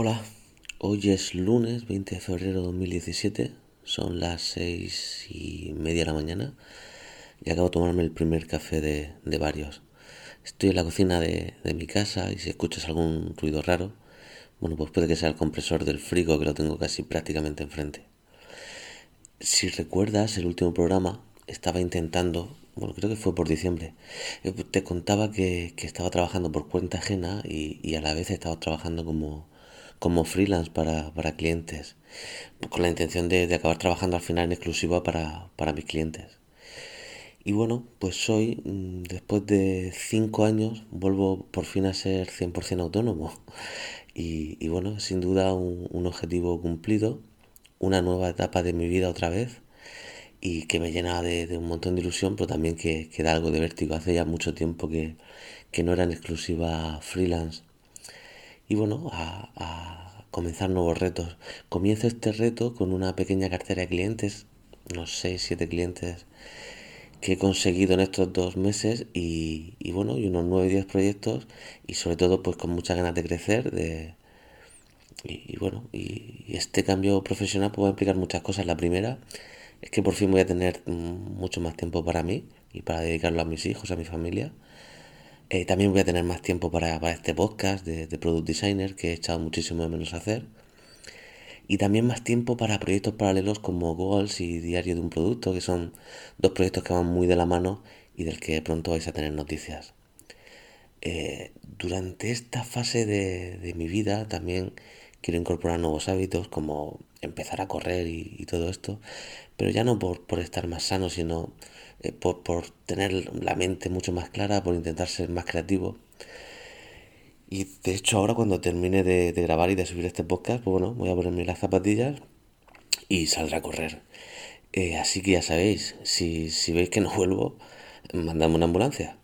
Hola, hoy es lunes 20 de febrero de 2017, son las seis y media de la mañana y acabo de tomarme el primer café de, de varios. Estoy en la cocina de, de, mi casa y si escuchas algún ruido raro, bueno, pues puede que sea el compresor del frigo que lo tengo casi prácticamente enfrente. Si recuerdas el último programa, estaba intentando, bueno, creo que fue por diciembre, eh, te contaba que, que estaba trabajando por cuenta ajena y, y a la vez estaba trabajando como como freelance para, para clientes, con la intención de, de, acabar trabajando al final en exclusiva para, para mis clientes. Y bueno, pues hoy, mm, después de cinco años, vuelvo por fin a ser 100% autónomo. Y, bueno, sin duda un, un, objetivo cumplido, una nueva etapa de mi vida otra vez y que me llena de, de un montón de ilusión, pero también que, que, da algo de vértigo. Hace ya mucho tiempo que, que no era en exclusiva freelance y bueno, a, comenzar nuevos retos. Comienzo este reto con una pequeña cartera de clientes, unos 6, 7 clientes que he conseguido en estos dos meses y, y bueno, y unos 9, 10 proyectos y sobre todo pues con muchas ganas de crecer, de, y, y, bueno, y este cambio profesional puede implicar muchas cosas. La primera es que por fin voy a tener mucho más tiempo para mí y para dedicarlo a mis hijos, a mi familia. Eh, también voy a tener más tiempo para, este podcast de, Product Designer que he echado muchísimo de menos a hacer. Y también más tiempo para proyectos paralelos como Goals y Diario de un Producto, que son dos proyectos que van muy de la mano y del que pronto vais a tener noticias. Eh, durante esta fase de, mi vida también quiero incorporar nuevos hábitos como empezar a correr y, todo esto, pero ya no por, por estar más sano, sino eh, por, por, tener la mente mucho más clara, por intentar ser más creativo. Y de hecho ahora cuando termine de, de, grabar y de subir este podcast, pues bueno, voy a ponerme las zapatillas y saldré a correr. Eh, así que ya sabéis, si, si veis que no vuelvo, mandadme una ambulancia.